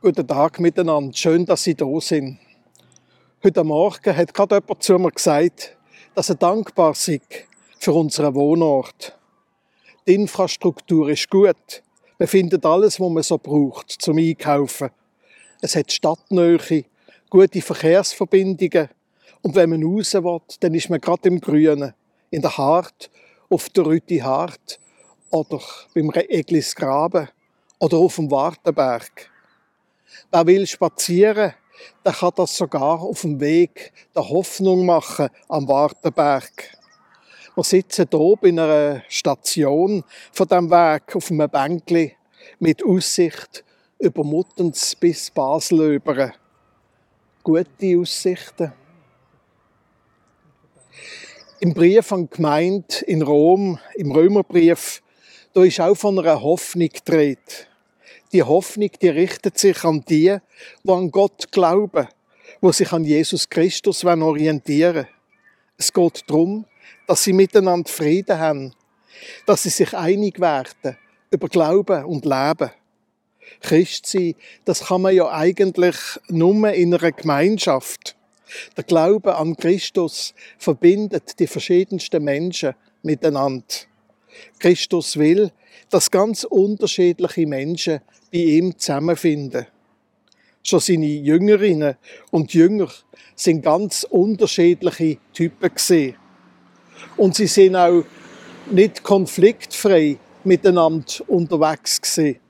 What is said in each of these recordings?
Guten Tag miteinander. Schön, dass Sie da sind. Heute Morgen hat gerade jemand zu mir gesagt, dass er dankbar sei für unseren Wohnort. Die Infrastruktur ist gut. Man findet alles, was man so braucht zum Einkaufen. Es hat Stadtnähe, gute Verkehrsverbindungen. Und wenn man raus will, dann ist man gerade im Grünen. In der Hart, auf der Rüti Hart oder beim Eglis Graben oder auf dem Wartenberg. Wer will spazieren, der kann das sogar auf dem Weg der Hoffnung machen am Wartenberg. Wir sitzen hier bei einer Station von dem Weg auf einem Bänkli mit Aussicht über Muttens bis Basel über. Gute Aussichten. Im Brief an die Gemeinde in Rom, im Römerbrief, da ist auch von einer Hoffnung gedreht die Hoffnung, die richtet sich an die, die an Gott glauben, wo sich an Jesus Christus orientieren Es geht darum, dass sie miteinander Frieden haben, dass sie sich einig werden über Glauben und Leben. Christ sein, das kann man ja eigentlich nur in einer Gemeinschaft. Der Glaube an Christus verbindet die verschiedensten Menschen miteinander. Christus will, dass ganz unterschiedliche Menschen bei ihm zusammenfinden. Schon seine Jüngerinnen und Jünger sind ganz unterschiedliche Typen gesehen. Und sie sind auch nicht konfliktfrei miteinander unterwegs gesehen.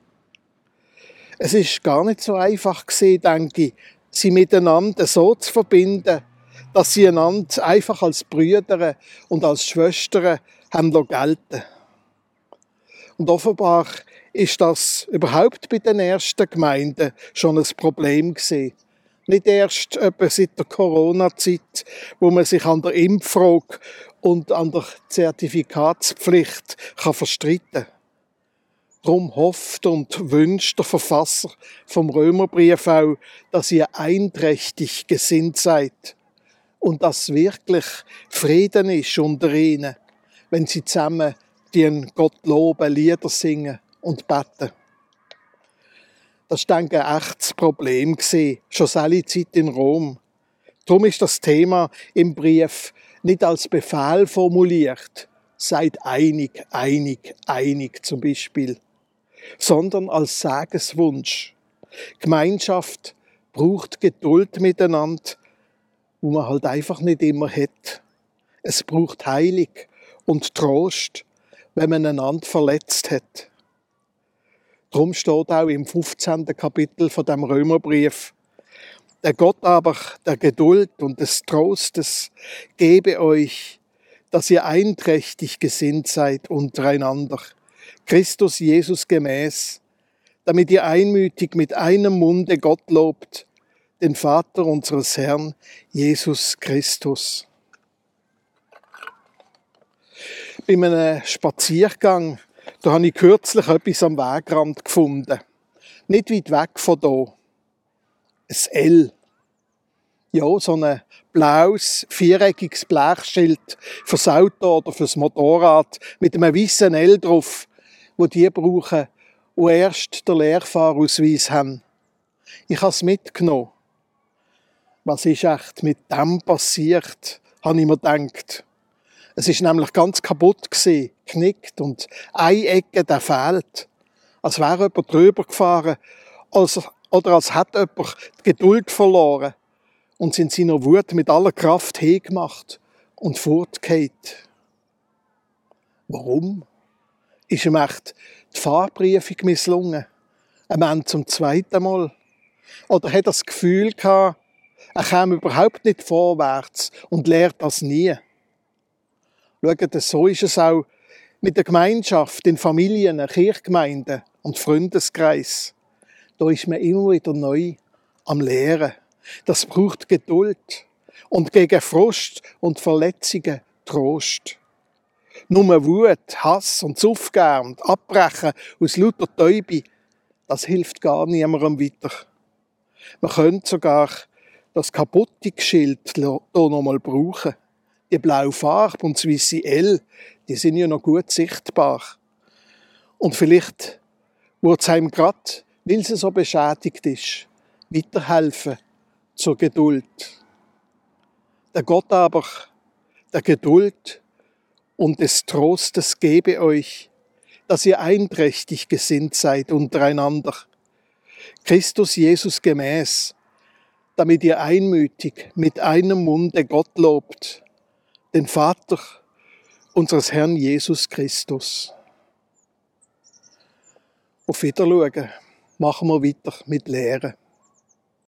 Es ist gar nicht so einfach gesehen, denke ich, sie miteinander so zu verbinden, dass sie einander einfach als Brüder und als Schwestern haben gelten Und offenbar ist das überhaupt bei den ersten Gemeinden schon ein Problem gewesen. Nicht erst etwa seit der Corona-Zeit, wo man sich an der Impffrage und an der Zertifikatspflicht kann verstreiten kann. Darum hofft und wünscht der Verfasser vom Römerbrief auch, dass ihr einträchtig gesinnt seid und dass wirklich Frieden ist unter ihnen, wenn sie zusammen den Gott loben, Lieder singen und beten. Das war, ein echtes Problem, schon alle Zeit in Rom. Darum ist das Thema im Brief nicht als Befehl formuliert, seid einig, einig, einig zum Beispiel, sondern als Sageswunsch. Gemeinschaft braucht Geduld miteinander, wo man halt einfach nicht immer hat. Es braucht Heilig und Trost, wenn man einander verletzt hat. Drum steht auch im 15. Kapitel von dem Römerbrief, der Gott aber der Geduld und des Trostes gebe euch, dass ihr einträchtig gesinnt seid untereinander, Christus Jesus gemäß, damit ihr einmütig mit einem Munde Gott lobt, den Vater unseres Herrn Jesus Christus. Bei einem Spaziergang da habe ich kürzlich etwas am Wegrand gefunden. Nicht weit weg von hier. Ein L. Ja, so ein blaues, viereckiges Blechschild fürs Auto oder fürs Motorrad mit einem weißen L drauf, wo die brauchen, die erst den Lehrfahrausweis haben. Ich habe es mitgenommen. Was ist echt mit dem passiert, habe ich mir gedacht. Es ist nämlich ganz kaputt gewesen, knickt und eine Ecke, der fehlt. Als wäre jemand drüber gefahren, als, oder als hätte jemand die Geduld verloren und sind seiner Wut mit aller Kraft hingemacht und fortgeht. Warum? Ist ihm echt die Fahrprüfung misslungen? Ein Mann zum zweiten Mal? Oder hat er das Gefühl gehabt, er käme überhaupt nicht vorwärts und lehrt das nie? Schaut, so ist es auch mit der Gemeinschaft, den Familien, Kirchgemeinden und Freundeskreis. Da ist man immer wieder neu am Lehren. Das braucht Geduld und gegen Frost und Verletzungen Trost. Nur Wut, Hass und Zufgern und Abbrechen aus lauter Täube, das hilft gar niemandem weiter. Man könnte sogar das kaputte Schild hier nochmal brauchen die blaue Farbe und das weiße L, die sind ja noch gut sichtbar. Und vielleicht wird es einem gerade weil sie so beschädigt ist, weiterhelfen zur Geduld. Der Gott aber, der Geduld und des Trostes gebe euch, dass ihr einträchtig gesinnt seid untereinander, Christus Jesus gemäß, damit ihr einmütig mit einem Munde Gott lobt, den Vater unseres Herrn Jesus Christus. Auf Wiedersehen machen wir weiter mit Lehren.